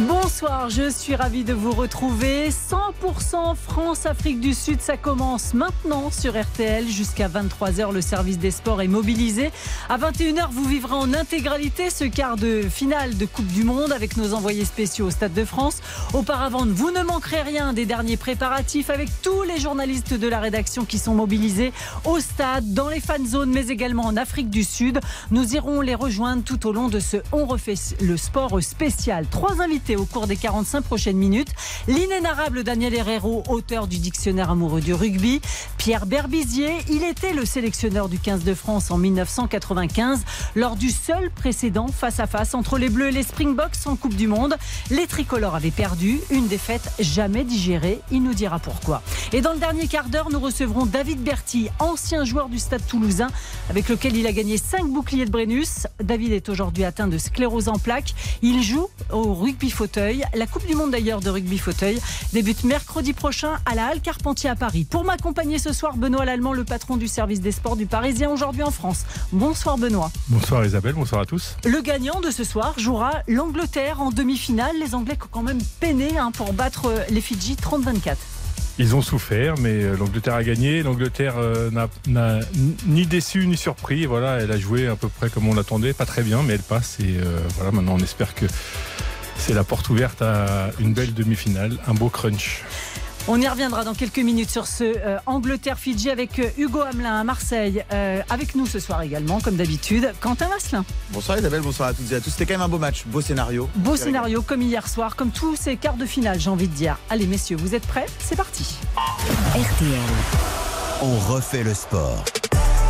Bonsoir, je suis ravie de vous retrouver. 100% France-Afrique du Sud, ça commence maintenant sur RTL. Jusqu'à 23h, le service des sports est mobilisé. À 21h, vous vivrez en intégralité ce quart de finale de Coupe du Monde avec nos envoyés spéciaux au Stade de France. Auparavant, vous ne manquerez rien des derniers préparatifs avec tous les journalistes de la rédaction qui sont mobilisés au stade, dans les fan zones, mais également en Afrique du Sud. Nous irons les rejoindre tout au long de ce On refait le sport spécial. Trois invités au cours des 45 prochaines minutes. L'inénarrable Daniel Herrero, auteur du dictionnaire amoureux du rugby. Pierre Berbizier, il était le sélectionneur du 15 de France en 1995 lors du seul précédent face-à-face entre les Bleus et les Springboks en Coupe du Monde. Les tricolores avaient perdu, une défaite jamais digérée. Il nous dira pourquoi. Et dans le dernier quart d'heure, nous recevrons David Berti, ancien joueur du Stade toulousain, avec lequel il a gagné 5 boucliers de Brennus. David est aujourd'hui atteint de sclérose en plaques. Il joue au rugby fauteuil. La Coupe du Monde d'ailleurs de rugby fauteuil débute mercredi prochain à la Halle Carpentier à Paris. Pour m'accompagner ce soir, Benoît Lallemand, le patron du service des sports du Parisien aujourd'hui en France. Bonsoir Benoît. Bonsoir Isabelle, bonsoir à tous. Le gagnant de ce soir jouera l'Angleterre en demi-finale. Les Anglais ont quand même peiné hein, pour battre les Fidji 30-24. Ils ont souffert, mais euh, l'Angleterre a gagné. L'Angleterre euh, n'a ni déçu ni surpris. Voilà, elle a joué à peu près comme on l'attendait, pas très bien, mais elle passe. Et euh, voilà, maintenant on espère que c'est la porte ouverte à une belle demi-finale, un beau crunch. On y reviendra dans quelques minutes sur ce euh, Angleterre-Fidji avec euh, Hugo Hamelin à Marseille. Euh, avec nous ce soir également, comme d'habitude, Quentin Vasselin. Bonsoir Isabelle, bonsoir à toutes et à tous. C'était quand même un beau match, beau scénario. Beau scénario, comme hier soir, comme tous ces quarts de finale, j'ai envie de dire. Allez messieurs, vous êtes prêts? C'est parti. RTL. On refait le sport.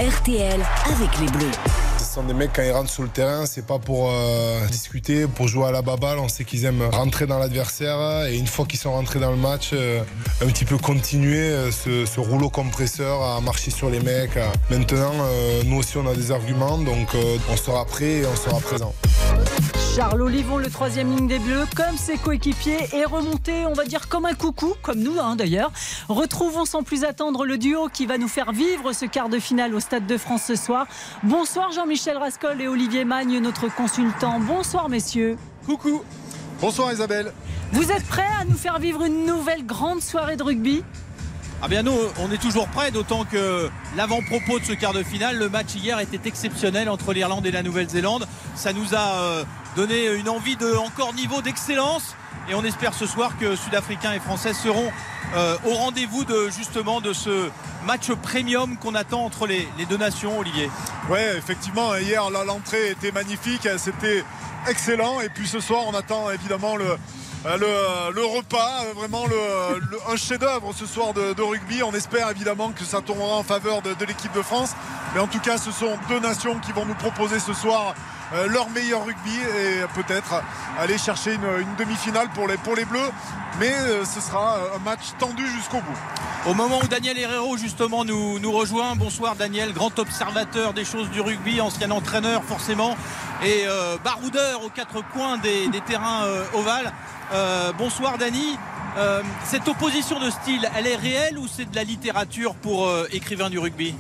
RTL avec les Bleus. Ce sont des mecs, quand ils rentrent sur le terrain, c'est pas pour euh, discuter, pour jouer à la baballe. On sait qu'ils aiment rentrer dans l'adversaire. Et une fois qu'ils sont rentrés dans le match, euh, un petit peu continuer euh, ce, rouleau compresseur à marcher sur les mecs. Maintenant, nous aussi, on a des arguments. Donc, on sera prêt et on sera présent. Charles Olivon, le troisième ligne des Bleus, comme ses coéquipiers, est remonté, on va dire, comme un coucou, comme nous hein, d'ailleurs. Retrouvons sans plus attendre le duo qui va nous faire vivre ce quart de finale au Stade de France ce soir. Bonsoir Jean-Michel Rascol et Olivier Magne, notre consultant. Bonsoir messieurs. Coucou. Bonsoir Isabelle. Vous êtes prêts à nous faire vivre une nouvelle grande soirée de rugby? Ah bien nous, on est toujours prêts, d'autant que l'avant-propos de ce quart de finale, le match hier était exceptionnel entre l'Irlande et la Nouvelle-Zélande. Ça nous a donné une envie de encore niveau d'excellence et on espère ce soir que Sud-Africains et Français seront euh, au rendez-vous de justement de ce match premium qu'on attend entre les, deux nations, Olivier. Oui, effectivement, hier l'entrée était magnifique, c'était excellent et puis ce soir on attend évidemment le, le, repas, vraiment un chef-d'œuvre ce soir de, rugby. On espère évidemment que ça tournera en faveur de, l'équipe de France. Mais en tout cas, ce sont deux nations qui vont nous proposer ce soir euh, leur meilleur rugby et peut-être aller chercher une, demi-finale pour les, Bleus. Mais euh, ce sera un match tendu jusqu'au bout. Au moment où Daniel Herrero justement nous, nous rejoint, bonsoir Daniel, grand observateur des choses du rugby, ancien entraîneur forcément et euh, baroudeur aux quatre coins des, terrains ovales. Bonsoir Dani. cette opposition de style, elle est réelle ou c'est de la littérature pour écrivain du rugby?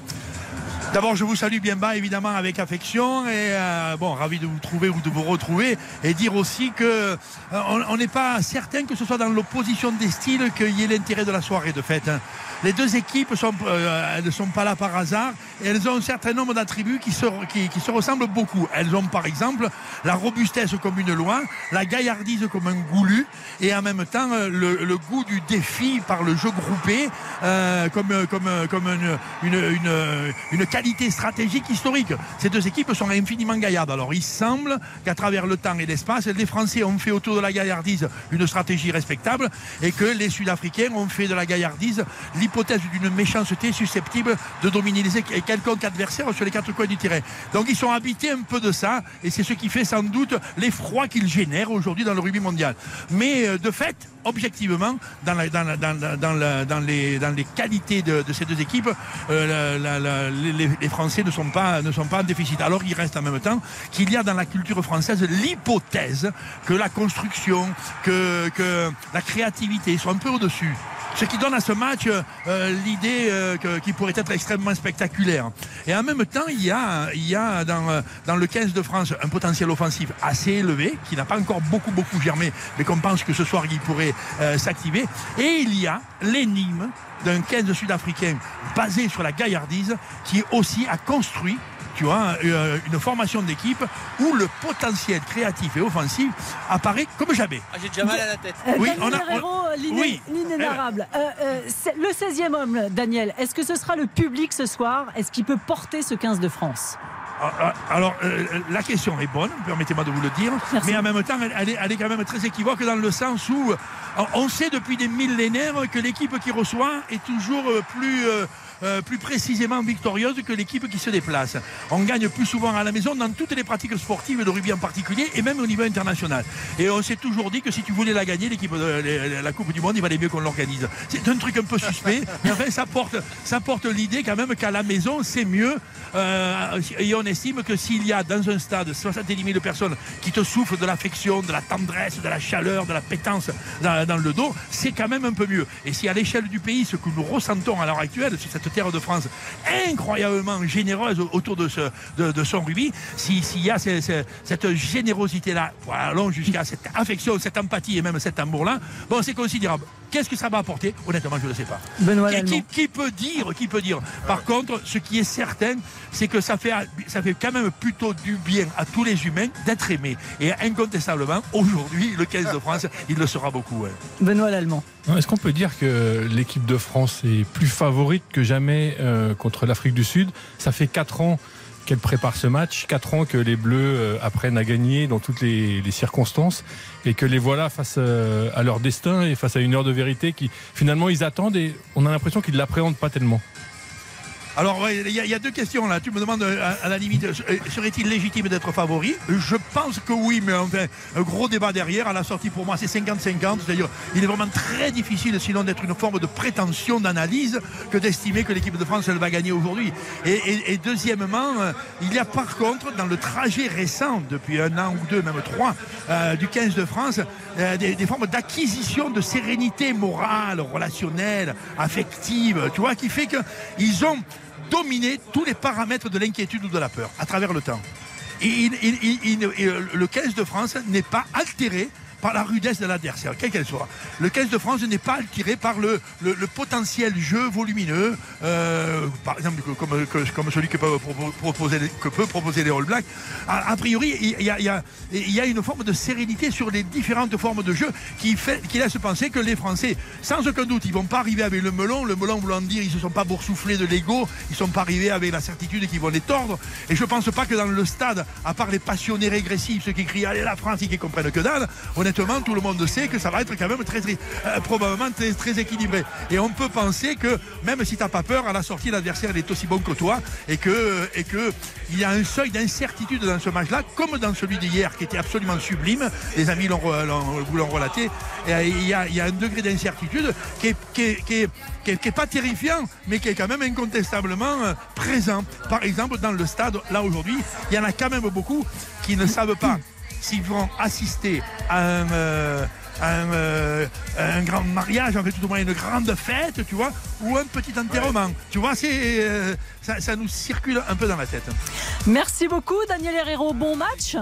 D'abord, je vous salue bien bas, évidemment, avec affection. Et euh, bon, ravi de vous trouver ou de vous retrouver. Et dire aussi que euh, on n'est pas certain que ce soit dans l'opposition des styles qu'il y ait l'intérêt de la soirée de fête. Hein. Les deux équipes euh, ne sont pas là par hasard et elles ont un certain nombre d'attributs qui se, ressemblent beaucoup. Elles ont par exemple la robustesse comme une loi, la gaillardise comme un goulu et en même temps le, goût du défi par le jeu groupé comme, comme, une, une qualité stratégique historique. Ces deux équipes sont infiniment gaillardes. Alors il semble qu'à travers le temps et l'espace, les Français ont fait autour de la gaillardise une stratégie respectable et que les Sud-Africains ont fait de la gaillardise d'une méchanceté susceptible de dominer les quelconque adversaire sur les quatre coins du terrain. Donc ils sont habités un peu de ça et c'est ce qui fait sans doute l'effroi qu'ils génèrent aujourd'hui dans le rugby mondial. Mais euh, de fait, objectivement, dans, les, qualités de, ces deux équipes, euh, les, Français ne sont, pas, ne sont pas en déficit. Alors il reste en même temps qu'il y a dans la culture française l'hypothèse que la construction, que, que la créativité sont un peu au-dessus Ce qui donne à ce match euh, l'idée euh, qu'il pourrait être extrêmement spectaculaire. Et en même temps, il y a, euh, dans le 15 de France un potentiel offensif assez élevé, qui n'a pas encore beaucoup, beaucoup germé, mais qu'on pense que ce soir, il pourrait euh, s'activer. Et il y a l'énigme d'un 15 sud-africain basé sur la gaillardise, qui aussi a construit tu vois, euh, une formation d'équipe où le potentiel créatif et offensif apparaît comme jamais. Ah, J'ai déjà mal à la tête. Euh, Oui, Daniel on a- Herrero, oui. l'inénarrable. Euh, euh, c'est- le 16e homme, Daniel, est-ce que ce sera le public ce soir? Est-ce qu'il peut porter ce 15 de France? Ah, ah, Alors, euh, la question est bonne, permettez-moi de vous le dire, Merci. mais en même temps, elle, elle est, elle est quand même très équivoque dans le sens où on sait depuis des millénaires que l'équipe qui reçoit est toujours plus. euh, euh, plus précisément victorieuse que l'équipe qui se déplace. On gagne plus souvent à la maison dans toutes les pratiques sportives, de rugby en particulier, et même au niveau international. Et on s'est toujours dit que si tu voulais la gagner, l'équipe de la Coupe du Monde, il valait mieux qu'on l'organise. C'est un truc un peu suspect, mais ça porte, ça porte l'idée quand même qu'à la maison, c'est mieux. Euh, et on estime que s'il y a dans un stade 70 000 personnes qui te souffrent de l'affection, de la tendresse, de la chaleur, de la pétence dans, dans le dos, c'est quand même un peu mieux. Et si à l'échelle du pays, ce que nous ressentons à l'heure actuelle sur cette de France incroyablement généreuse autour de, ce, de, son rugby, si- s'il y a ce- ce- cette générosité-là, allons jusqu'à cette affection, cette empathie et même cet amour-là, bon, c'est considérable. Qu'est-ce que ça va apporter? Honnêtement, je ne sais pas. Benoît Qui, Lallemand. qui- qui peut dire Qui peut dire? Par contre, ce qui est certain, c'est que ça fait, ça fait quand même plutôt du bien à tous les humains d'être aimés. Et incontestablement, aujourd'hui, le 15 de France, il le sera beaucoup. ouais. Benoît Lallemand. Est-ce qu'on peut dire que l'équipe de France est plus favorite que jamais euh, contre l'Afrique du Sud? Ça fait 4 ans qu'elle prépare ce match, 4 ans que les Bleus euh, apprennent à gagner dans toutes les, les circonstances et que les voilà face euh, à leur destin et face à une heure de vérité qui finalement ils attendent et on a l'impression qu'ils ne l'appréhendent pas tellement. Alors, il y, a- deux questions là. Tu me demandes, euh, à, la limite, euh, serait-il légitime d'être favori? Je pense que oui, mais enfin, un gros débat derrière. À la sortie, pour moi, c'est 50-50. C'est-à-dire, il est vraiment très difficile, sinon d'être une forme de prétention d'analyse, que d'estimer que l'équipe de France, elle va gagner aujourd'hui. Et, deuxièmement, euh, il y a par contre, dans le trajet récent, depuis un an ou deux, même trois, du 15 de France, des, des formes d'acquisition de sérénité morale, relationnelle, affective, tu vois, qui fait qu'ils ont dominé tous les paramètres de l'inquiétude ou de la peur à travers le temps. Et le 15 de France n'est pas altéré par la rudesse de l'adversaire, quelle qu'elle soit. Le 15 de France n'est pas altéré par le, le- potentiel jeu volumineux, euh, par exemple comme, comme celui que peut propo- proposer, que peut proposer les All Blacks. A, priori, il y, y a- une forme de sérénité sur les différentes formes de jeu qui, fait, qui laisse penser que les Français, sans aucun doute, ils vont pas arriver avec le melon. Le melon voulant dire ils se sont pas boursouflés de l'ego, ils sont pas arrivés avec la certitude qu'ils vont les tordre. Et je pense pas que dans le stade, à part les passionnés régressifs, ceux qui crient allez la France et qui comprennent que dalle, tout le monde sait que ça va être quand même très, euh, probablement très, équilibré. Et on peut penser que même si t'as pas peur, à la sortie, l'adversaire est aussi bon que toi et que, que il y a un seuil d'incertitude dans ce match-là, comme dans celui d'hier qui était absolument sublime. Les amis vous l'ont relaté. Euh, il y, a, un degré d'incertitude qui est, qui est- qui est- qui est- qui est pas terrifiant, mais qui est quand même incontestablement euh, présent. Par exemple, dans le stade, là aujourd'hui, il y en a quand même beaucoup qui ne savent pas s'ils vont assister à un, euh, à un, euh, à un grand mariage, en fait, tout au moins une grande fête, tu vois, ou un petit enterrement. Tu vois, c'est, euh, ça, ça nous circule un peu dans la tête. Merci beaucoup, Daniel Herrero. Bon match.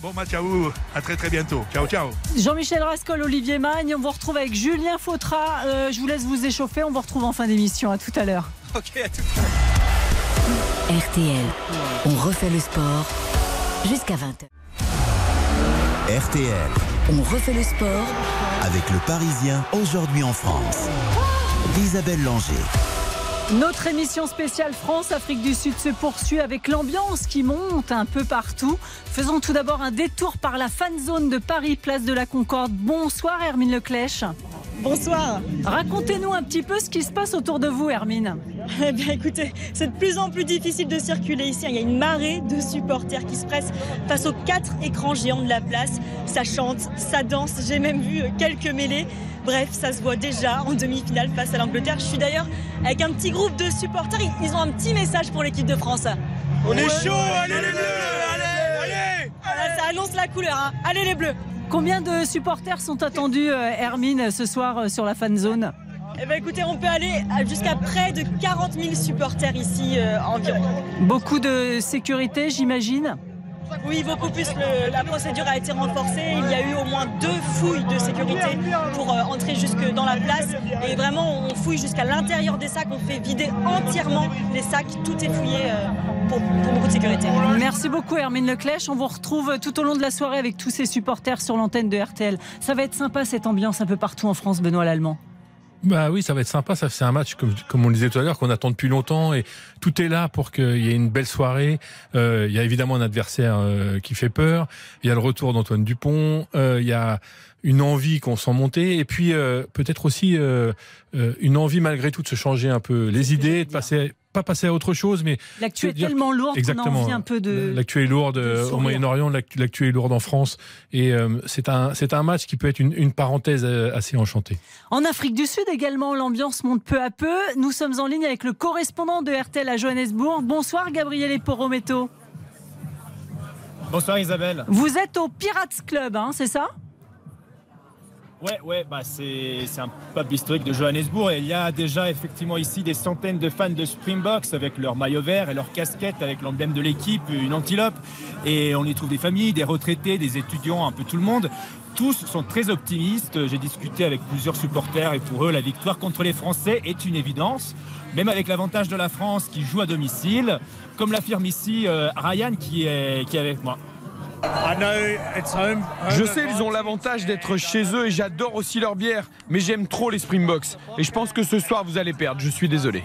Bon match à vous, à très très bientôt. Ciao, ciao. Jean-Michel Rascol, Olivier Magne. On vous retrouve avec Julien Fautra. Euh, je vous laisse vous échauffer. On vous retrouve en fin d'émission. À tout à l'heure. Ok, à tout. RTL. On refait le sport jusqu'à 20h. RTL, On refait le sport avec le Parisien, aujourd'hui en France. Isabelle Langer. Notre émission spéciale France-Afrique du Sud se poursuit avec l'ambiance qui monte un peu partout. Faisons tout d'abord un détour par la fan zone de Paris, place de la Concorde. Bonsoir Hermine Leclèche. Bonsoir. Racontez-nous un petit peu ce qui se passe autour de vous Hermine. Eh bien écoutez, c'est de plus en plus difficile de circuler ici. Il y a une marée de supporters qui se pressent face aux quatre écrans géants de la place. Ça chante, ça danse, j'ai même vu quelques mêlées. Bref, ça se voit déjà en demi-finale face à l'Angleterre. Je suis d'ailleurs avec un petit groupe de supporters. Ils- ont un petit message pour l'équipe de France. On est chaud, allez les bleus, allez, allez Voilà, ça annonce la couleur. hein. Allez les bleus Combien de supporters sont attendus, euh, Hermine, ce soir euh, sur la fan zone Eh ben, écoutez, on peut aller jusqu'à près de 40 000 supporters ici euh, environ. Beaucoup de sécurité, j'imagine oui, beaucoup plus. la procédure a été renforcée. Il y a eu au moins deux fouilles de sécurité pour euh, entrer jusque dans la place. Et vraiment, on fouille jusqu'à l'intérieur des sacs. On fait vider entièrement les sacs. Tout est fouillé euh, pour, beaucoup de sécurité. Merci beaucoup, Hermine Leclèche. On vous retrouve tout au long de la soirée avec tous ces supporters sur l'antenne de RTL. Ça va être sympa cette ambiance un peu partout en France, Benoît Lallemand. Bah oui, ça va être sympa. Ça, c'est un match comme, comme on le disait tout à l'heure qu'on attend depuis longtemps et tout est là pour qu'il y ait une belle soirée. Euh, il y a évidemment un adversaire euh, qui fait peur. Il y a le retour d'Antoine Dupont. Euh, il y a une envie qu'on sent monter et puis euh, peut-être aussi euh, une envie malgré tout de se changer un peu les idées, de passer pas passer à autre chose, mais l'actu est tellement lourde qu'on envie un peu de. L'actu est lourde au Moyen-Orient, l'actu est lourde en France, et c'est un c'est un match qui peut être une, une parenthèse assez enchantée. En Afrique du Sud également, l'ambiance monte peu à peu. Nous sommes en ligne avec le correspondant de RTL à Johannesburg. Bonsoir Gabriele Porometo. Bonsoir Isabelle. Vous êtes au Pirates Club, hein, c'est ça? Ouais, ouais, bah c'est un pub historique de Johannesburg et il y a déjà effectivement ici des centaines de fans de Springboks avec leur maillot vert et leur casquette avec l'emblème de l'équipe, une antilope. Et on y trouve des familles, des retraités, des étudiants, un peu tout le monde. Tous sont très optimistes. J'ai discuté avec plusieurs supporters et pour eux, la victoire contre les Français est une évidence. Même avec l'avantage de la France qui joue à domicile, comme l'affirme ici euh, Ryan qui est, qui est avec moi. Je sais, ils ont l'avantage d'être chez eux et j'adore aussi leur bière, mais j'aime trop les Springboks. Et je pense que ce soir, vous allez perdre. Je suis désolé.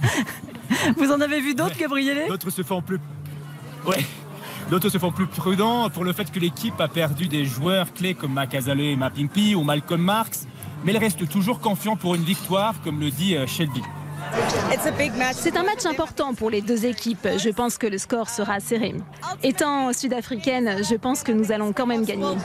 vous en avez vu d'autres, Gabriele? D'autres se font plus. Ouais. D'autres se font plus prudents pour le fait que l'équipe a perdu des joueurs clés comme Makazale et Mapimpi ou Malcolm Marx, mais elle reste toujours confiant pour une victoire, comme le dit euh, Shelby. C'est un match important pour les deux équipes. Je pense que le score sera serré. Étant sud-africaine, je pense que nous allons quand même gagner.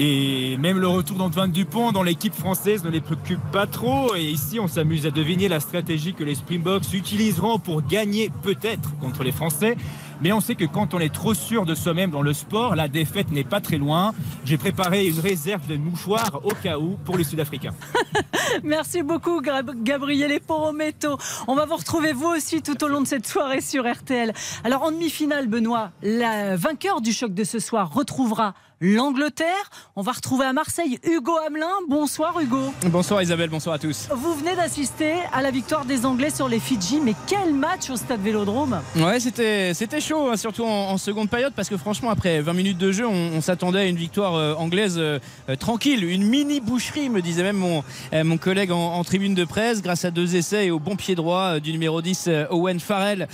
Et même le retour d'Antoine Dupont dans l'équipe française ne les préoccupe pas trop. Et ici, on s'amuse à deviner la stratégie que les Springboks utiliseront pour gagner peut-être contre les Français. Mais on sait que quand on est trop sûr de soi-même dans le sport, la défaite n'est pas très loin. J'ai préparé une réserve de mouchoirs au cas où pour les Sud-Africains. Merci beaucoup, Gabriele Porometto. On va vous retrouver vous aussi tout au long de cette soirée sur RTL. Alors en demi-finale, Benoît, la vainqueur du choc de ce soir retrouvera l'Angleterre. On va retrouver à Marseille Hugo Hamelin. Bonsoir Hugo. Bonsoir Isabelle, bonsoir à tous. Vous venez d'assister à la victoire des Anglais sur les Fidji, mais quel match au stade Vélodrome Ouais, c'était, c'était chaud, hein, surtout en, seconde période, parce que franchement, après 20 minutes de jeu, on, s'attendait à une victoire euh, anglaise euh, euh, tranquille, une mini boucherie, me disait même mon, mon collègue en, tribune de presse, grâce à deux essais et au bon pied droit du numéro 10, Owen Farrell,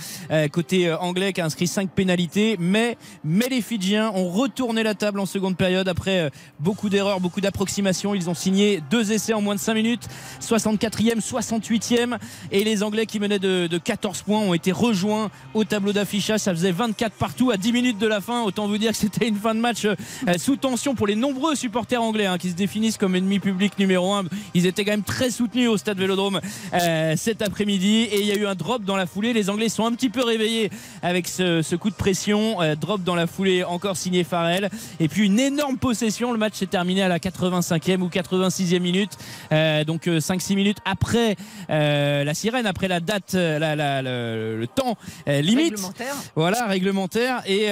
côté anglais, qui a inscrit 5 pénalités. Mais, mais les Fidjiens ont retourné la table en seconde période après euh, beaucoup d'erreurs, beaucoup d'approximations. Ils ont signé deux essais en moins de 5 minutes, 64e, 68e. Et les Anglais qui menaient de, 14 points ont été rejoints au tableau d'affichage. Ça faisait 24 partout à 10 minutes de la fin. Autant vous dire que c'était une fin de match euh, sous tension pour les nombreux supporters anglais hein, qui se définissent comme ennemis publics numéro 1. Ils étaient quand même très soutenus au stade Vélodrome euh, cet après-midi. Et il y a eu un drop dans la foulée. Les Anglais sont un petit peu réveillés avec ce, coup de pression. drop dans la foulée encore signé Farrell. Et puis une énorme possession. Le match s'est terminé à la 85e ou 86e minute. Euh, donc 5-6 euh, minutes après euh, la sirène, après la date, le, temps limite. Réglementaire. Voilà, réglementaire. Et,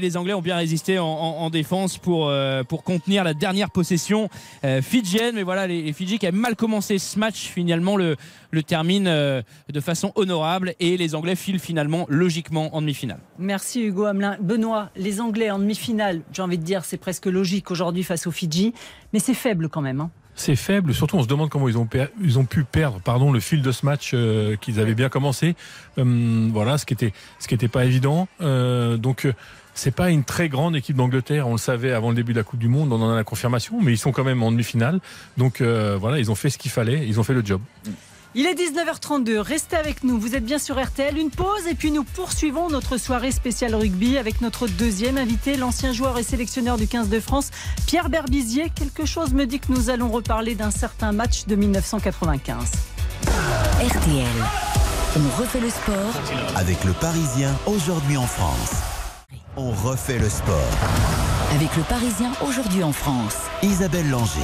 les Anglais ont bien résisté en, défense pour, pour contenir la dernière possession fidjienne. Mais voilà, les, les Fidji qui avaient mal commencé ce match, finalement, le, le termine de façon honorable et les Anglais filent finalement logiquement en demi-finale. Merci Hugo Hamelin. Benoît, les Anglais en demi-finale, j'ai envie de dire, c'est presque logique aujourd'hui face aux Fidji, mais c'est faible quand même. Hein. C'est faible, surtout on se demande comment ils ont, ils ont pu perdre pardon, le fil de ce match euh, qu'ils avaient bien commencé. Euh, voilà, ce qui était, ce qui était pas évident. Euh, donc c'est pas une très grande équipe d'Angleterre, on le savait avant le début de la Coupe du Monde, on en a la confirmation, mais ils sont quand même en demi-finale. Donc voilà, ils ont fait ce qu'il fallait, ils ont fait le job. Il est 19h32, restez avec nous, vous êtes bien sur RTL, une pause et puis nous poursuivons notre soirée spéciale rugby avec notre deuxième invité, l'ancien joueur et sélectionneur du 15 de France, Pierre Berbizier. Quelque chose me dit que nous allons reparler d'un certain match de 1995. RTL, on refait le sport avec le Parisien aujourd'hui en France. On refait le sport. Avec le Parisien aujourd'hui en France. Isabelle Langer.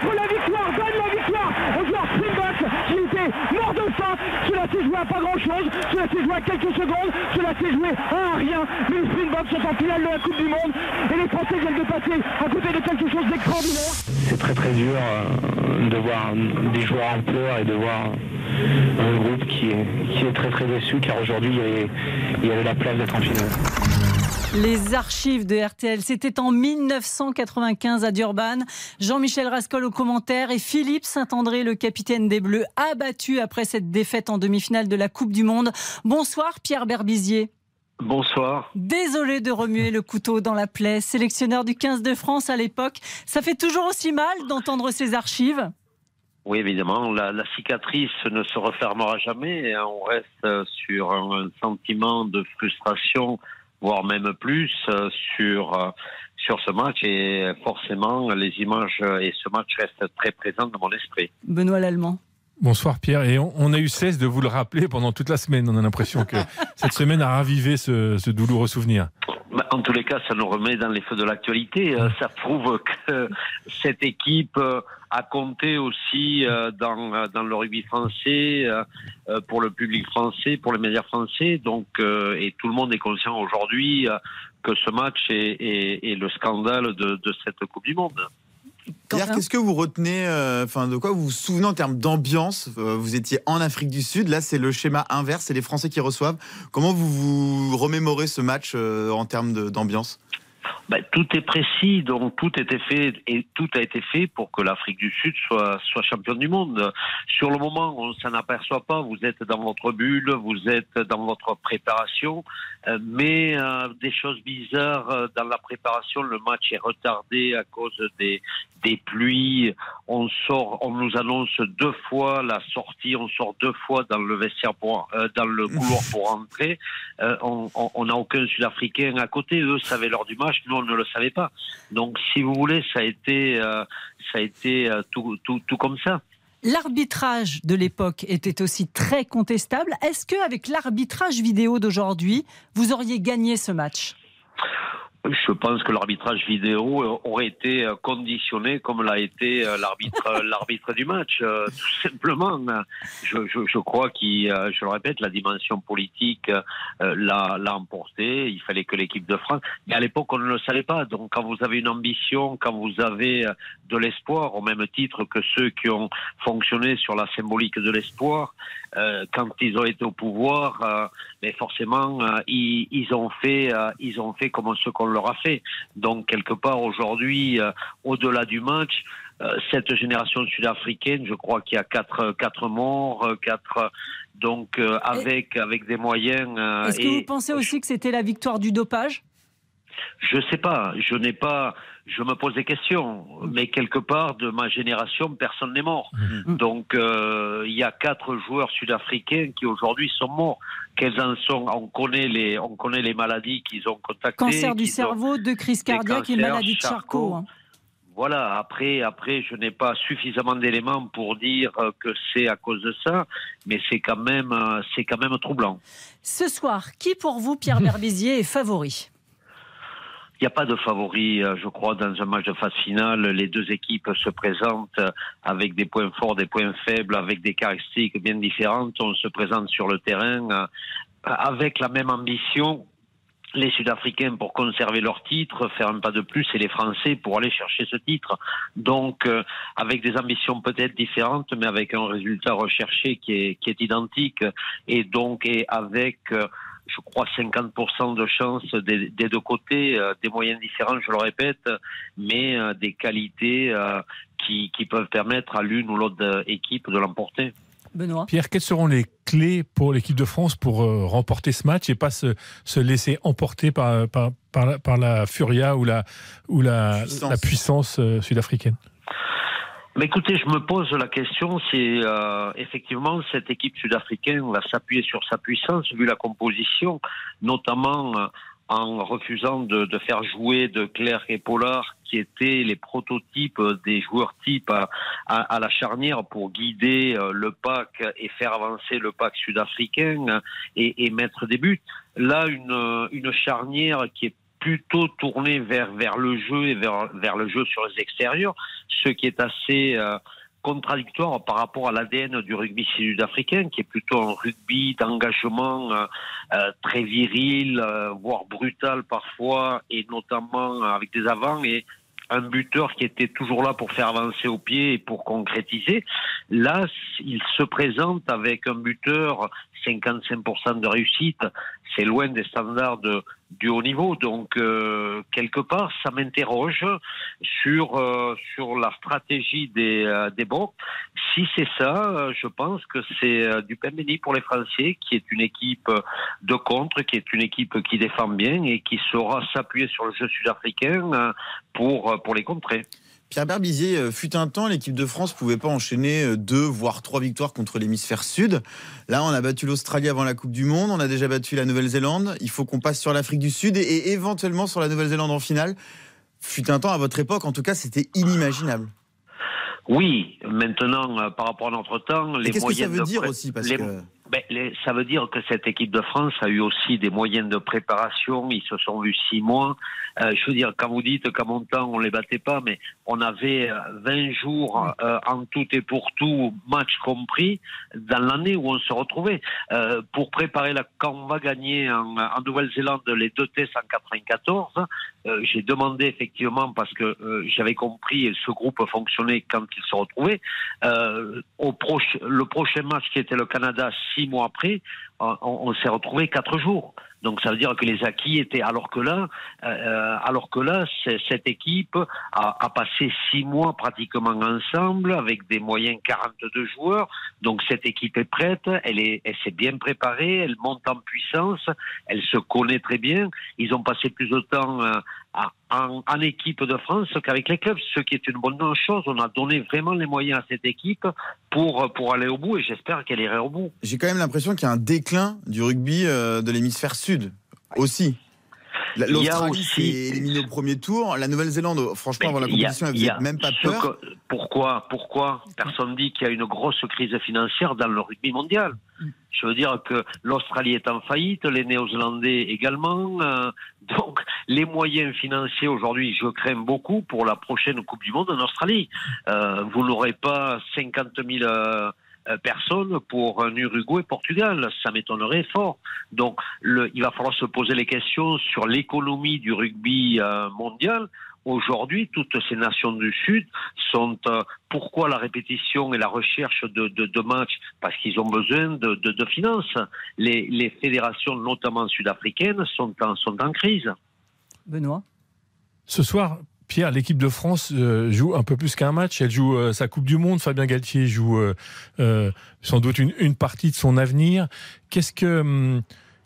Offre la victoire, donne la victoire au joueur Springbok qui était mort de faim. Cela s'est joué à pas grand chose, cela s'est joué à quelques secondes, cela s'est joué à rien. Mais les Springboks sont en finale de la Coupe du Monde et les Français viennent de passer à côté de quelque chose d'extraordinaire. C'est très très dur euh, de voir des joueurs en pleurs et de voir un groupe qui est, très très déçu car aujourd'hui il y avait la place d'être en finale. Les archives de RTL, c'était en 1995 à Durban. Jean-Michel Rascol au commentaire et Philippe Saint-André, le capitaine des Bleus, abattu après cette défaite en demi-finale de la Coupe du Monde. Bonsoir Pierre Berbizier. Bonsoir. Désolé de remuer le couteau dans la plaie. Sélectionneur du 15 de France à l'époque, ça fait toujours aussi mal d'entendre ces archives oui, évidemment, la, la, cicatrice ne se refermera jamais. On reste sur un sentiment de frustration voire même plus euh, sur euh, sur ce match et forcément les images et ce match restent très présents dans mon esprit. Benoît Lallemand. Bonsoir Pierre, et on, a eu cesse de vous le rappeler pendant toute la semaine. On a l'impression que cette semaine a ravivé ce, ce douloureux souvenir. Bah, en tous les cas, ça nous remet dans les feux de l'actualité. Euh, ça prouve que cette équipe euh, a compté aussi euh, dans, dans le rugby français, pour le public français, pour les médias français. Donc, et tout le monde est conscient aujourd'hui que ce match est, le scandale de cette Coupe du Monde. Pierre, qu'est-ce que vous retenez, euh, enfin, de quoi vous vous souvenez en termes d'ambiance euh, Vous étiez en Afrique du Sud, là c'est le schéma inverse, c'est les Français qui reçoivent. Comment vous vous remémorez ce match euh, en termes d'ambiance? Ben, tout est précis, donc tout était fait et tout a été fait pour que l'Afrique du Sud soit soit championne du monde. Sur le moment, on s'en aperçoit pas. Vous êtes dans votre bulle, vous êtes dans votre préparation, euh, mais euh, des choses bizarres euh, dans la préparation. Le match est retardé à cause des des pluies. On sort, on nous annonce deux fois la sortie. On sort deux fois dans le vestiaire pour dans le couloir pour entrer. on n'a aucun Sud-Africain à côté. Eux savaient l'heure du match. Nous, on ne le savait pas. Donc, si vous voulez, ça a été, ça a été tout, tout, tout comme ça. L'arbitrage de l'époque était aussi très contestable. Est-ce qu'avec l'arbitrage vidéo d'aujourd'hui, vous auriez gagné ce match? Je pense que l'arbitrage vidéo euh, aurait été euh, conditionné comme l'a été euh, l'arbitre l'arbitre du match, tout simplement. Je, je, je crois qu'il, je le répète, la dimension politique l'a, l'a emporté. Il fallait que l'équipe de France. Mais à l'époque, on ne le savait pas. Donc, quand vous avez une ambition, quand vous avez de l'espoir, au même titre que ceux qui ont fonctionné sur la symbolique de l'espoir, quand ils ont été au pouvoir, mais forcément, ils, ils, ont fait, ils ont fait comme ce qu'on leur a fait. Donc quelque part aujourd'hui, euh, au-delà du match, euh, cette génération sud-africaine, je crois qu'il y a quatre, quatre morts, euh, quatre donc avec avec des moyens. Est-ce que vous pensez aussi que c'était la victoire du dopage? Je sais pas, je n'ai pas, je me pose des questions, mais quelque part de ma génération, personne n'est mort. Mhm. Donc euh, il y a quatre joueurs sud-africains qui aujourd'hui sont morts. Quels en sont? On connaît les, on connaît les maladies qu'ils ont contactées. Cancer du cerveau, de crise cardiaque et maladie de Charcot. Hein. Voilà, après, après, je n'ai pas suffisamment d'éléments pour dire que c'est à cause de ça, mais c'est quand même, euh, c'est quand même troublant. Ce soir, qui pour vous, Pierre Berbizier, est favori? Il n'y a pas de favori, euh, je crois, dans un match de phase finale. Les deux équipes se présentent euh, avec des points forts, des points faibles, avec des caractéristiques bien différentes. On se présente sur le terrain euh, avec la même ambition. Les Sud-Africains pour conserver leur titre, faire un pas de plus, et les Français pour aller chercher ce titre. Donc, avec des ambitions peut-être différentes, mais avec un résultat recherché qui est, qui est identique, et donc et avec je crois, 50% de chance des, deux côtés, euh, des moyens différents, je le répète, mais euh, des qualités euh, qui, peuvent permettre à l'une ou l'autre équipe de l'emporter. Benoît. Pierre, quelles seront les clés pour l'équipe de France pour remporter ce match et pas se, laisser emporter par, par, la furia ou la, ou la puissance sud-africaine? Écoutez, je me pose la question, c'est euh, effectivement cette équipe sud-africaine va s'appuyer sur sa puissance vu la composition, notamment euh, en refusant de, de, faire jouer de Claire et Pollard qui étaient les prototypes des joueurs type à, à, à la charnière pour guider euh, le pack et faire avancer le pack sud-africain et, et mettre des buts. Là, une, une charnière qui est plutôt tournée vers, vers le jeu et vers, vers le jeu sur les extérieurs, ce qui est assez euh, contradictoire par rapport à l'ADN du rugby sud-africain, qui est plutôt un rugby d'engagement euh, euh, très viril, euh, voire brutal parfois, et notamment avec des avants et un buteur qui était toujours là pour faire avancer au pied et pour concrétiser. Là, il se présente avec un buteur 55% de réussite. C'est loin des standards de, du haut niveau. Donc, euh, quelque part, ça m'interroge sur, euh, sur la stratégie des, euh, des Bocs. Si c'est ça, euh, je pense que c'est du Pembeni pour les Français, qui est une équipe de contre, qui est une équipe qui défend bien et qui saura s'appuyer sur le jeu sud-africain pour, pour les contrer. Pierre Berbizier, euh, fut un temps, l'équipe de France pouvait pas enchaîner euh, deux, voire trois victoires contre l'hémisphère sud. Là, on a battu l'Australie avant la Coupe du Monde, on a déjà battu la Nouvelle-Zélande. Il faut qu'on passe sur l'Afrique du Sud et, et éventuellement sur la Nouvelle-Zélande en finale. Fut un temps, à votre époque, en tout cas, c'était inimaginable. Oui, maintenant, euh, par rapport à notre temps, les Qu'est-ce que ça moyens veut de dire aussi parce les- que... ben, les- ça veut dire que cette équipe de France a eu aussi des moyens de préparation. Ils se sont vus six mois. Euh, je veux dire, quand vous dites qu'à mon temps, on les battait pas, mais on avait euh, 20 jours euh, en tout et pour tout, match compris, dans l'année où on se retrouvait. Euh, pour préparer la, quand on va gagner en, en Nouvelle-Zélande les deux tests en 94, euh, j'ai demandé effectivement, parce que euh, j'avais compris, ce groupe fonctionnait quand ils se retrouvaient, euh, au proche, le prochain match qui était le Canada six mois après, on, on s'est retrouvé quatre jours. Donc ça veut dire que les acquis étaient alors que là, euh, alors que là, cette équipe a, a passé six mois pratiquement ensemble avec des moyens 42 joueurs. Donc cette équipe est prête, elle est, elle s'est bien préparée, elle monte en puissance, elle se connaît très bien. Ils ont passé plus de temps euh, en, en équipe de France qu'avec les clubs, ce qui est une bonne chose. On a donné vraiment les moyens à cette équipe pour pour aller au bout et j'espère qu'elle irait au bout. J'ai quand même l'impression qu'il y a un déclin du rugby euh, de l'hémisphère sud aussi. L'Australie s'est éliminée au premier tour. La Nouvelle-Zélande, franchement, avant la compétition, elle faisait même pas peur. que- pourquoi Pourquoi Personne dit qu'il y a une grosse crise financière dans le rugby mondial? Je veux dire que l'Australie est en faillite, les Néo-Zélandais également. euh, donc, les moyens financiers aujourd'hui, je crains beaucoup pour la prochaine Coupe du Monde en Australie. Euh, vous n'aurez pas 50 000 euh, euh, personnes pour un Uruguay-Portugal. Ça m'étonnerait fort. Donc, le, il va falloir se poser les questions sur l'économie du rugby euh, mondial. Aujourd'hui, toutes ces nations du Sud sont. euh, pourquoi la répétition et la recherche de, de, de matchs? Parce qu'ils ont besoin de, de, de finances. Les, les fédérations, notamment sud-africaines, sont en, sont en crise. Benoît? Ce soir, Pierre, l'équipe de France euh, joue un peu plus qu'un match. Elle joue euh, sa Coupe du Monde. Fabien Galtier joue euh, sans doute une, partie de son avenir. Qu'est-ce que, hum,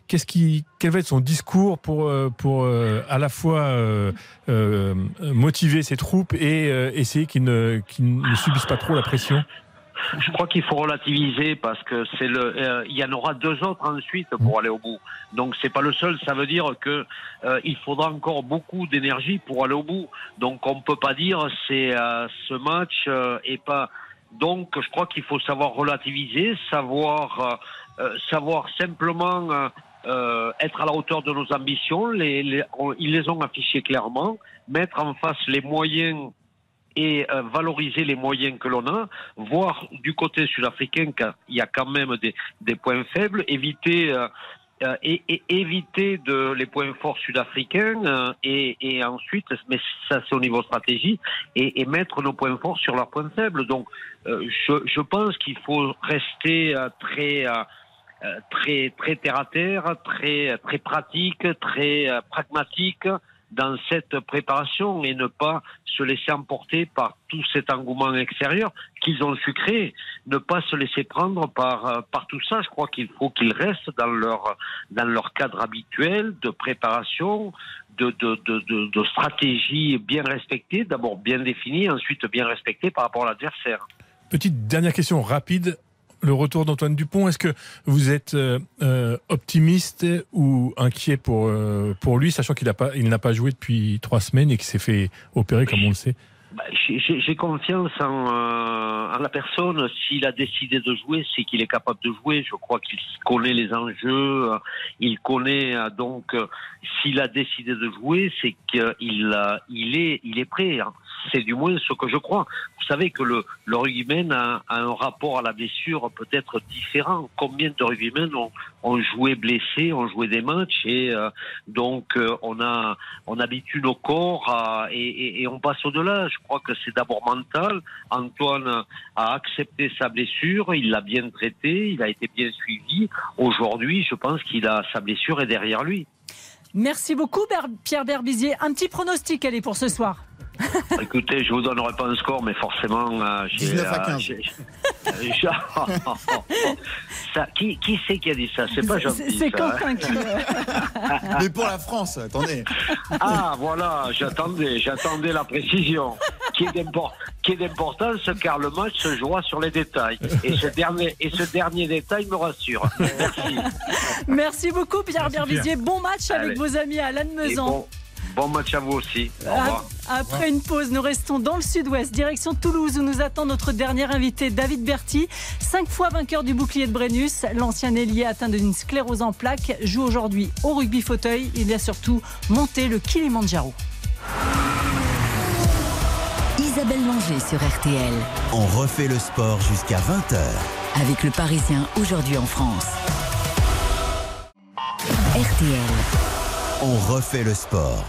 qu'est-ce qui, quel va être son discours pour, pour à la fois motiver ses troupes et essayer qu'ils ne, qu'ils ne subissent pas trop la pression? Je crois qu'il faut relativiser parce que c'est le, euh, il y en aura deux autres ensuite pour aller au bout. Donc c'est pas le seul. Ça veut dire que euh, il faudra encore beaucoup d'énergie pour aller au bout. Donc on peut pas dire c'est euh, ce match euh, et pas. Donc je crois qu'il faut savoir relativiser, savoir, euh, euh, savoir simplement. euh, euh, être à la hauteur de nos ambitions, les, les- ils les ont affichées clairement, mettre en face les moyens et euh, valoriser les moyens que l'on a, voir du côté sud-africain qu'il y a quand même des, des points faibles, éviter euh, euh, et, et éviter de les points forts sud-africains euh, et, et ensuite, mais ça c'est au niveau stratégie, et, et mettre nos points forts sur leurs points faibles. Donc, euh, je, je pense qu'il faut rester euh, très euh, euh, très très terre à terre, très très pratique, très euh, pragmatique dans cette préparation et ne pas se laisser emporter par tout cet engouement extérieur qu'ils ont su créer. Ne pas se laisser prendre par euh, par tout ça. Je crois qu'il faut qu'ils restent dans leur dans leur cadre habituel de préparation, de de de, de, de stratégie bien respectée, d'abord bien définie, ensuite bien respectée par rapport à l'adversaire. Petite dernière question rapide. Le retour d'Antoine Dupont. Est-ce que vous êtes euh, euh, optimiste ou inquiet pour, euh, pour lui, sachant qu'il n'a pas, il n'a pas joué depuis trois semaines et qu'il s'est fait opérer, comme on le sait? J'ai j'ai confiance en, euh, en la personne. S'il a décidé de jouer, c'est qu'il est capable de jouer. Je crois qu'il connaît les enjeux. euh, Il connaît euh, donc. euh, S'il a décidé de jouer, c'est qu'il il est, il est prêt. hein. C'est du moins ce que je crois. Vous savez que le, le rugbyman a, a un rapport à la blessure peut-être différent. Combien de rugbymen ont, ont joué blessés, ont joué des matchs et euh, donc on a on habitue nos corps à- et, et- on passe au-delà. Crois que c'est d'abord mental. Antoine a accepté sa blessure, il l'a bien traité, il a été bien suivi. Aujourd'hui, je pense qu'il a sa blessure est derrière lui. Merci beaucoup, Pierre Berbizier. Un petit pronostic, allez, pour ce soir. Écoutez, je vous donnerai pas un score, mais forcément, euh, j'ai, 19 à euh, 15. j'ai- j'ai- ça, qui, qui c'est qui a dit ça? C'est pas gentil. C'est hein. Quentin qui. Mais pour la France, attendez. Ah, voilà, j'attendais, j'attendais la précision. Qui est d'importance car le match se jouera sur les détails. Et ce dernier, et ce dernier détail me rassure. Merci. Merci beaucoup, Pierre Berbizier. Bon match avec vos amis à Et Lannemezan. Bon, match à vous aussi. Au revoir. Après une pause, nous restons dans le sud-ouest, direction Toulouse, où nous attend notre dernier invité, David Berti. Cinq fois vainqueur du bouclier de Brennus, l'ancien ailier atteint d'une sclérose en plaques, joue aujourd'hui au rugby fauteuil. Il a surtout monté le Kilimanjaro. Isabelle Langer sur RTL. On refait le sport jusqu'à 20h. Avec le Parisien aujourd'hui en France. RTL. On refait le sport.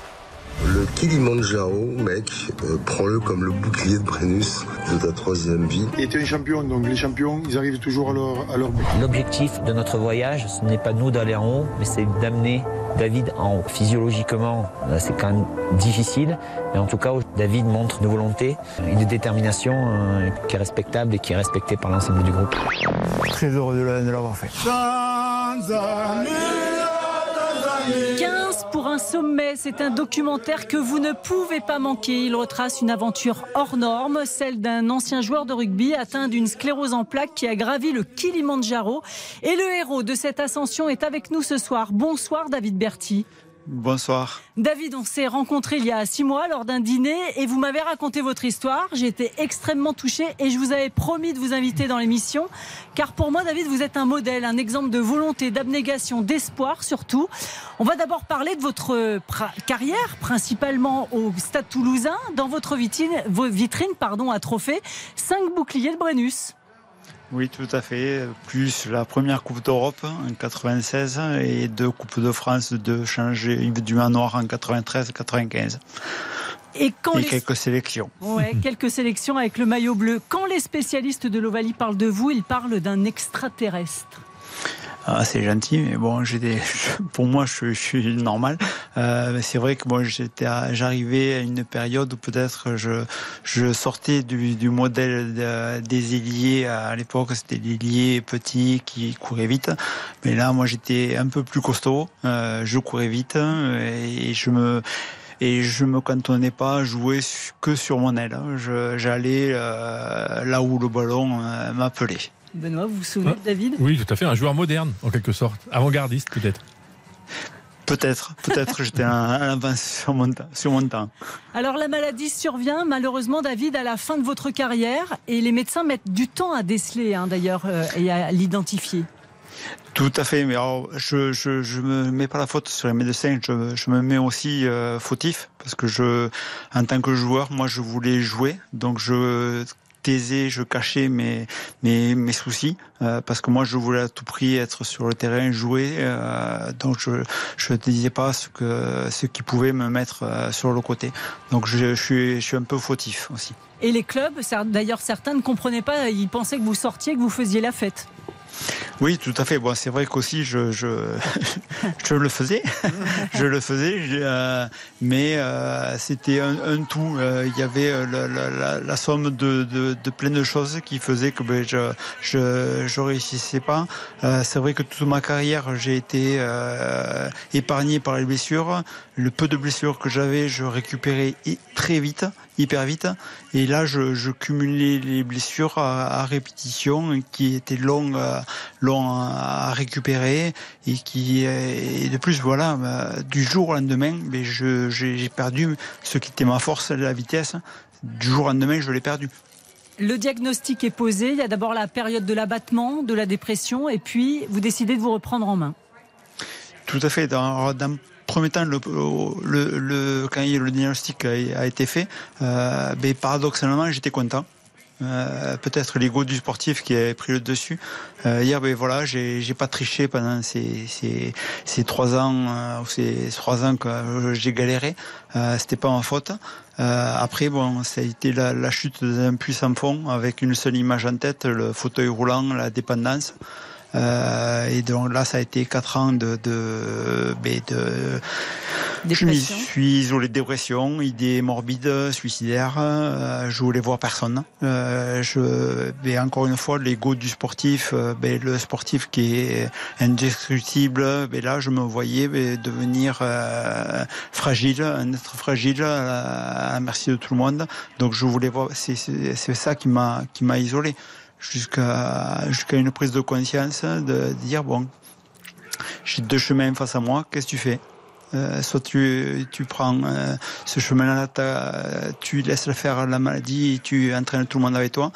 Le Kilimanjaro, mec, euh, prends-le comme le bouclier de Brennus de ta troisième vie. Il était un champion, donc les champions, ils arrivent toujours à leur, à leur but. L'objectif de notre voyage, ce n'est pas nous d'aller en haut, mais c'est d'amener David en haut. Physiologiquement, c'est quand même difficile, mais en tout cas, David montre une volonté, une détermination euh, qui est respectable et qui est respectée par l'ensemble du groupe. Très heureux de l'avoir fait. 15 pour un sommet, c'est un documentaire que vous ne pouvez pas manquer. Il retrace une aventure hors norme, celle d'un ancien joueur de rugby atteint d'une sclérose en plaques qui a gravi le Kilimanjaro. Et le héros de cette ascension est avec nous ce soir. Bonsoir David Berti. Bonsoir. David, on s'est rencontrés il y a six mois lors d'un dîner et vous m'avez raconté votre histoire. J'ai été extrêmement touchée et je vous avais promis de vous inviter dans l'émission. Car pour moi, David, vous êtes un modèle, un exemple de volonté, d'abnégation, d'espoir surtout. On va d'abord parler de votre carrière, principalement au Stade toulousain. Dans votre vitrine, pardon, à trophée, cinq boucliers de Brennus. Oui, tout à fait. Plus la première Coupe d'Europe en 96 et deux Coupes de France de changer du manoir en 93-95. Et quand Et les- quelques sélections. Ouais, quelques sélections avec le maillot bleu. Quand les spécialistes de l'Ovalie parlent de vous, ils parlent d'un extraterrestre. Ah, c'est gentil, mais bon, des, pour moi, je, je suis normal. Euh, c'est vrai que moi, j'étais, j'arrivais à une période où peut-être je, je sortais du, du modèle de- des ailiers. À l'époque, c'était des ailiers petits qui couraient vite. Mais là, moi, j'étais un peu plus costaud. Euh, je courais vite et je me, et je me cantonnais pas à jouer que sur mon aile. Je- j'allais euh, là où le ballon euh, m'appelait. Benoît, vous vous souvenez de David? Oui, tout à fait. Un joueur moderne, en quelque sorte. Avant-gardiste, peut-être. Peut-être, peut-être j'étais un, un avance sur mon, temps- sur mon temps. Alors la maladie survient malheureusement David à la fin de votre carrière et les médecins mettent du temps à déceler hein, d'ailleurs euh, et à l'identifier. Tout à fait, mais alors je, je, je me mets pas la faute sur les médecins, je, je me mets aussi euh, fautif parce que je, en tant que joueur, moi je voulais jouer, donc je taisais, je cachais mes mes, mes soucis euh, parce que moi je voulais à tout prix être sur le terrain, jouer, euh, donc je je ne disais pas ce que ce qui pouvait me mettre euh, sur le côté, donc je, je suis je suis un peu fautif aussi. Et les clubs, d'ailleurs certains ne comprenaient pas, ils pensaient que vous sortiez, que vous faisiez la fête. Oui, tout à fait. Bon, c'est vrai qu'aussi je, je, je le faisais, je le faisais, je- euh, mais euh, c'était un, un tout. Euh, Il y avait la, la- la- la somme de, de, de plein de choses qui faisaient que ben, je, je, je réussissais pas. C'est vrai que toute ma carrière, j'ai été épargné par les blessures. Le peu de blessures que j'avais, je récupérais très vite hyper vite. Et là, je, je cumulais les blessures à, à répétition qui étaient longues, euh, longues à récupérer et qui, et de plus, voilà, euh, du jour au lendemain, mais je, j'ai perdu ce qui était ma force, la vitesse. Du jour au lendemain, je l'ai perdu. Le diagnostic est posé. Il y a d'abord la période de l'abattement, de la dépression, et puis vous décidez de vous reprendre en main. Tout à fait. Dans, premier temps, le, le, le- quand le diagnostic a, été fait, euh, ben, paradoxalement, j'étais content. Euh, peut-être l'ego du sportif qui a pris le dessus. Euh, hier, ben voilà, j'ai j'ai pas triché pendant ces ces, ces trois ans euh, ces trois ans que j'ai galéré. Euh, C'était pas ma faute. Euh, après, bon, ça a été la, la chute d'un puissant fond avec une seule image en tête, le fauteuil roulant, la dépendance. Euh, et donc là, ça a été quatre ans de, de, de je me suis isolé de dépression, idées morbides, suicidaires. euh, je voulais voir personne. Euh, je, ben, encore une fois, l'ego du sportif, euh, ben, le sportif qui est indestructible. Ben, là, je me voyais ben, devenir euh, fragile, un être fragile à la, à la merci de tout le monde. Donc, je voulais voir. C'est ça qui m'a qui m'a isolé jusqu'à jusqu'à une prise de conscience de dire bon, j'ai deux chemins face à moi. Qu'est-ce que tu fais? Euh, soit tu, tu prends euh, ce chemin-là, tu laisses faire la maladie et tu entraînes tout le monde avec toi,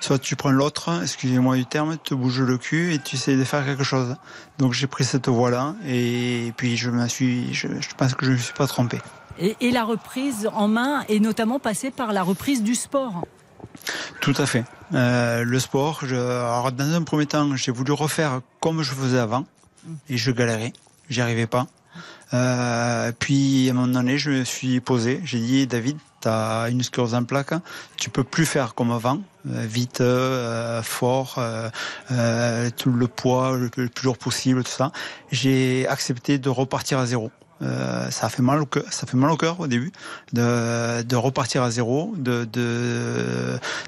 soit tu prends l'autre, excusez-moi du terme, te bouges le cul et tu essaies de faire quelque chose. Donc j'ai pris cette voie-là et puis je suis, je, pense que je ne me suis pas trompé. Et la reprise en main est notamment passée par la reprise du sport. Tout à fait. Euh, le sport, alors dans un premier temps, j'ai voulu refaire comme je faisais avant et je galérais, j'y arrivais pas. Euh, puis à un moment donné, je me suis posé, j'ai dit David, tu as une sclérose en plaques, tu peux plus faire comme avant, euh, vite, fort, tout le poids le plus, le plus lourd possible, tout ça. J'ai accepté de repartir à zéro. Euh, ça fait mal au cœur, ça fait mal au cœur au début de, de repartir à zéro, de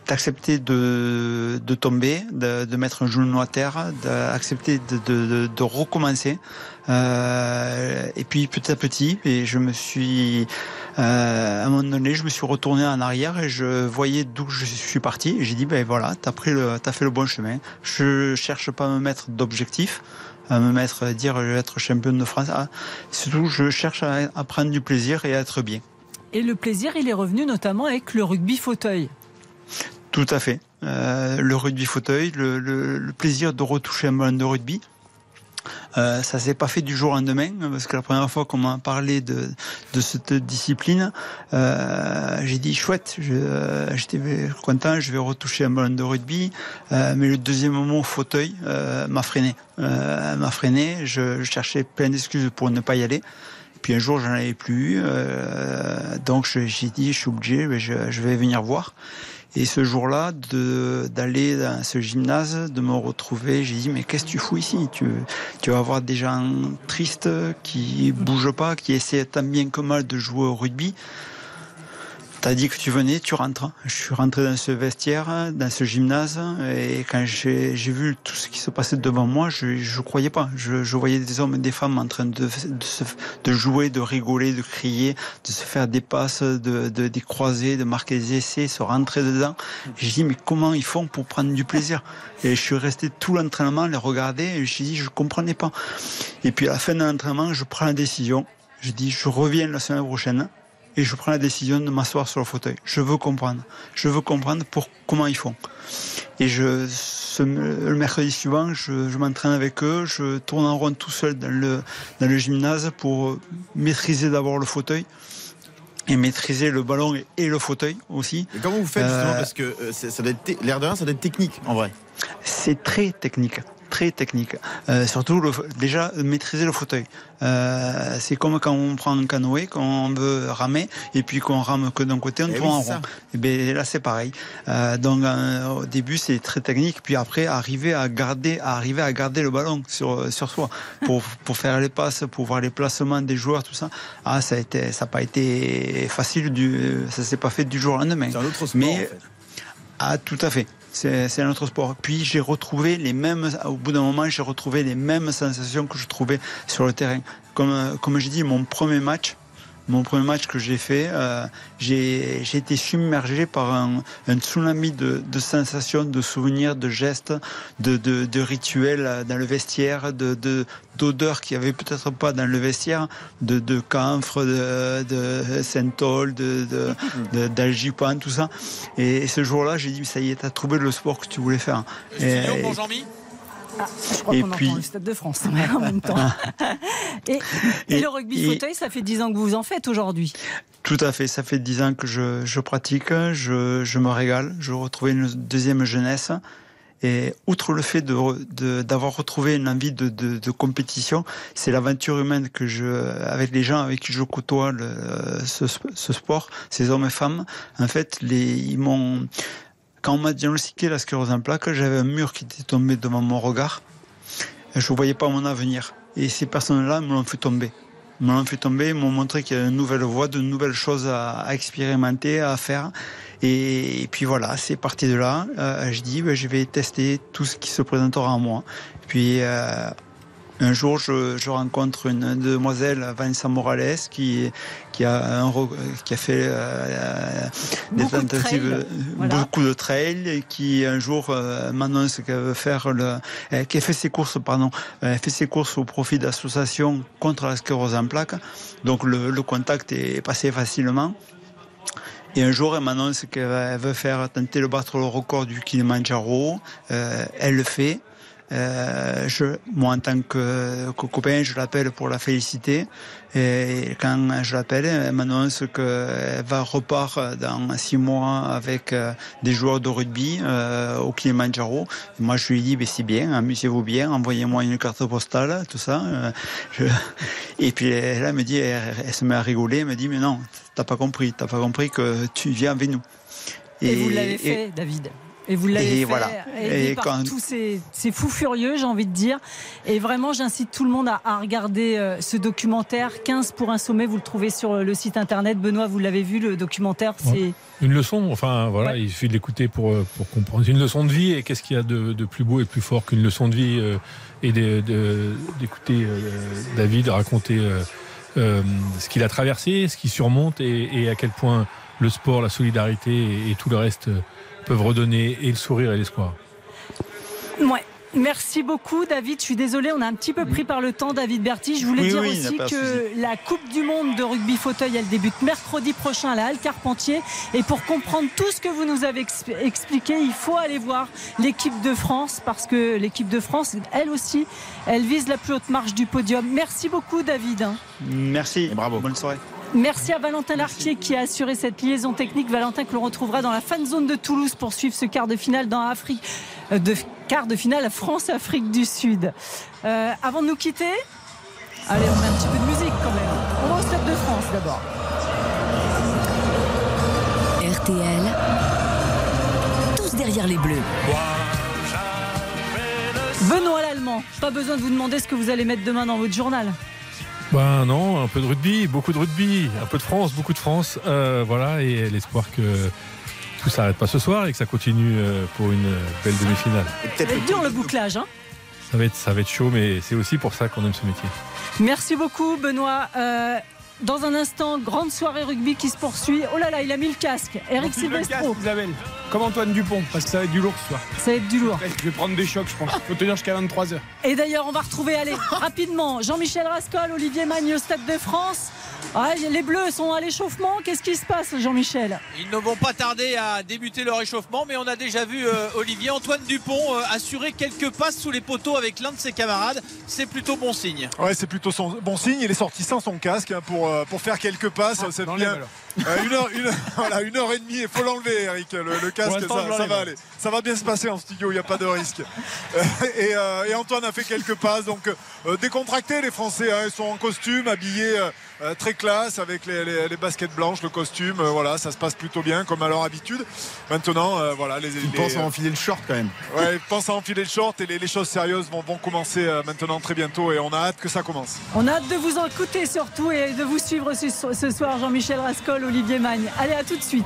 d'accepter de, de tomber, de, de mettre un genou à terre, d'accepter de, de, recommencer. Euh, et puis petit à petit, et je me suis euh, à un moment donné, je me suis retourné en arrière et je voyais d'où je suis parti. J'ai dit ben voilà, t'as pris le, t'as fait le bon chemin. Je cherche pas à me mettre d'objectif à me mettre à dire je vais être champion de France. Ah, surtout, je cherche à, à prendre du plaisir et à être bien. Et le plaisir, il est revenu notamment avec le rugby fauteuil. Tout à fait. Euh, le rugby fauteuil, le, le- le plaisir de retoucher un ballon de rugby. Euh, ça s'est pas fait du jour au lendemain parce que la première fois qu'on m'a parlé de, de cette discipline, euh, j'ai dit chouette, euh, j'étais content, je vais retoucher un ballon de rugby, Euh, mais le deuxième mot fauteuil euh, m'a freiné, euh, m'a freiné. Je, je cherchais plein d'excuses pour ne pas y aller. Puis un jour, j'en avais plus, euh, donc j'ai dit je suis obligé, je, je vais venir voir. Et ce jour-là, d'aller dans ce gymnase, de me retrouver, j'ai dit mais qu'est-ce que tu fous ici? Tu, tu vas avoir des gens tristes qui bougent pas, qui essaient tant bien que mal de jouer au rugby. T'as dit que tu venais, tu rentres. Je suis rentré dans ce vestiaire, dans ce gymnase, et quand j'ai vu tout ce qui se passait devant moi, je ne croyais pas. Je, voyais des hommes et des femmes en train de, jouer, de rigoler, de crier, de se faire des passes, de, de, des croisés, de marquer des essais, se rentrer dedans. J'ai dit, mais comment ils font pour prendre du plaisir? Et je suis resté tout l'entraînement, les regarder, et je dit, je comprenais pas. Et puis à la fin de l'entraînement, je prends la décision. Je dis, je reviens la semaine prochaine et je prends la décision de m'asseoir sur le fauteuil. Je veux comprendre. Je veux comprendre pour comment ils font. Et je, ce- le mercredi suivant, je, je m'entraîne avec eux, je tourne en rond tout seul dans le, dans le gymnase pour maîtriser d'abord le fauteuil et maîtriser le ballon et, le fauteuil aussi. Et comment vous faites justement Euh, Parce que euh, ça doit être l'air de rien, ça doit être technique en vrai. c'est très technique, très technique. Euh, surtout le, déjà maîtriser le fauteuil. Euh, c'est comme quand on prend un canoë, quand on veut ramer et puis qu'on rame que d'un côté, on Eh tourne oui, en rond. Et ben là c'est pareil. Euh, donc au début c'est très technique, puis après arriver à garder, à arriver à garder le ballon sur sur soi pour pour faire les passes, pour voir les placements des joueurs, tout ça. Ah ça a été, ça n'a pas été facile du, ça s'est pas fait du jour au lendemain. C'est un autre sport. Mais en fait. ah, tout à fait. C'est un autre sport. Puis j'ai retrouvé les mêmes, au bout d'un moment, j'ai retrouvé les mêmes sensations que je trouvais sur le terrain. Comme, euh, comme j'ai dit, mon premier match, mon premier match que j'ai fait, euh, j'ai été submergé par un, un tsunami de, de, sensations, de souvenirs, de gestes, de, de, de rituels dans le vestiaire, de d'odeurs qu'il n'y avait peut-être pas dans le vestiaire, de, de camphre, de, de synthol, de, de, d'algipan, tout ça. Et, ce jour-là, j'ai dit, ça y est, t'as trouvé le sport que tu voulais faire. Et, et, ah, je crois qu'on puis... entend le Stade de France en même temps. et, et, le rugby fauteuil, ça fait 10 ans que vous en faites aujourd'hui Tout à fait, ça fait 10 ans que je, je pratique, je, je, me régale, je retrouve une deuxième jeunesse. Et outre le fait d'avoir de, retrouvé une envie de, de, de compétition, c'est l'aventure humaine que je, avec les gens avec qui je côtoie le, ce, ce, sport, ces hommes et femmes. En fait, les, ils m'ont, quand on m'a diagnostiqué la sclérose en plaques, j'avais un mur qui était tombé devant mon regard. Je ne voyais pas mon avenir. Et ces personnes-là me l'ont fait tomber. Me l'ont fait tomber, m'ont montré qu'il y a une nouvelle voie, de nouvelles choses à, expérimenter, à faire. Et, puis voilà, c'est parti de là. Euh, je dis, ben, je vais tester tout ce qui se présentera à moi. Puis euh, un jour, je, je, rencontre une demoiselle, Vanessa Morales, qui, qui, a, un, qui a fait euh, des tentatives, beaucoup de trail, et qui un jour euh, m'annonce qu'elle veut faire le, euh, qu'elle fait ses courses, pardon, elle fait ses courses au profit d'associations contre la sclérose en plaques. Donc le, le contact est passé facilement. Et un jour, elle m'annonce qu'elle veut faire tenter de battre le record du Kilimanjaro. Euh, elle le fait. Euh, je, moi, en tant que, copain, je l'appelle pour la féliciter. Et quand je l'appelle, elle m'annonce qu'elle va repart dans six mois avec euh, des joueurs de rugby euh, au Kilimanjaro. moi, je lui dis, ben, c'est bien, amusez-vous bien, envoyez-moi une carte postale, tout ça. Euh, je... Et puis elle, me dit, elle, se met à rigoler, elle me dit, mais non, t'as pas compris, t'as pas compris que tu viens avec nous. Et, et vous l'avez fait, David et vous l'avez fait voilà. et par tous ces, fous furieux, j'ai envie de dire. Et vraiment, j'incite tout le monde à, regarder euh, ce documentaire 15 pour un sommet. Vous le trouvez sur le site internet. Benoît, vous l'avez vu, le documentaire. C'est une leçon. Enfin, voilà, il suffit de l'écouter pour, euh, pour comprendre. C'est une leçon de vie. Et qu'est-ce qu'il y a de, de, plus beau et plus fort qu'une leçon de vie euh, et d'écouter David raconter ce qu'il a traversé, ce qu'il surmonte et, et, à quel point le sport, la solidarité et, et tout le reste peuvent redonner et le sourire et l'espoir. Ouais. Merci beaucoup David. Je suis désolé, on a un petit peu pris par le temps David Berti. Je voulais dire aussi que la Coupe du Monde de rugby fauteuil, elle débute mercredi prochain à la Halle Carpentier. Et pour comprendre tout ce que vous nous avez expliqué, il faut aller voir l'équipe de France parce que l'équipe de France, elle aussi, elle vise la plus haute marche du podium. Merci beaucoup David. Merci, bravo, bonne soirée. Merci à Valentin Larquier qui a assuré cette liaison technique. Valentin que l'on retrouvera dans la fan zone de Toulouse pour suivre ce quart de finale dans Afrique, euh, de quart de finale France-Afrique du Sud. Euh, avant de nous quitter, allez, on a un petit peu de musique quand même. On va au Stade de France d'abord. RTL, tous derrière les Bleus. Benoît l'Allemand, pas besoin de vous demander ce que vous allez mettre demain dans votre journal. Ben non, un peu de rugby, beaucoup de rugby, un peu de France, beaucoup de France. Euh, voilà, et l'espoir que tout s'arrête pas ce soir et que ça continue euh, pour une belle demi-finale. Ça va être dur le bouclage, hein ça va, être, ça va être chaud, mais c'est aussi pour ça qu'on aime ce métier. Merci beaucoup, Benoît. Euh, dans un instant, grande soirée rugby qui se poursuit. Oh là là, il a mis le casque. Eric Silvestro. Comme Antoine Dupont, parce que ça va être du lourd ce soir. Ça va être du lourd. Je vais prendre des chocs, je pense. Il faut tenir jusqu'à 23h. Et d'ailleurs, on va retrouver, allez, rapidement, Jean-Michel Rascol, Olivier Magne au Stade de France. Ah, les Bleus sont à l'échauffement. Qu'est-ce qui se passe, Jean-Michel? Ils ne vont pas tarder à débuter leur échauffement, mais on a déjà vu euh, Olivier Antoine Dupont euh, assurer quelques passes sous les poteaux avec l'un de ses camarades. C'est plutôt bon signe. Ouais, c'est plutôt son, bon signe. Il est sorti sans son casque hein, pour, euh, pour faire quelques passes. c'est bien. une, heure, une, voilà, une heure et demie, il faut l'enlever, Eric. Le, casque, ça, va aller. Ça va bien se passer en studio, il n'y a pas de risque. et, et, Antoine a fait quelques passes, donc décontractés les Français. Hein, ils sont en costume, habillés euh, très classe avec les, baskets blanches, le costume. Euh, voilà, ça se passe plutôt bien comme à leur habitude. Maintenant, euh, voilà, les. Ils pensent à enfiler le short quand même. Ouais, ils pensent à enfiler le short et les, choses sérieuses vont, vont commencer maintenant très bientôt et on a hâte que ça commence. On a hâte de vous écouter surtout et de vous suivre ce, ce soir, Jean-Michel Rascol, Olivier Magne. Allez, à tout de suite.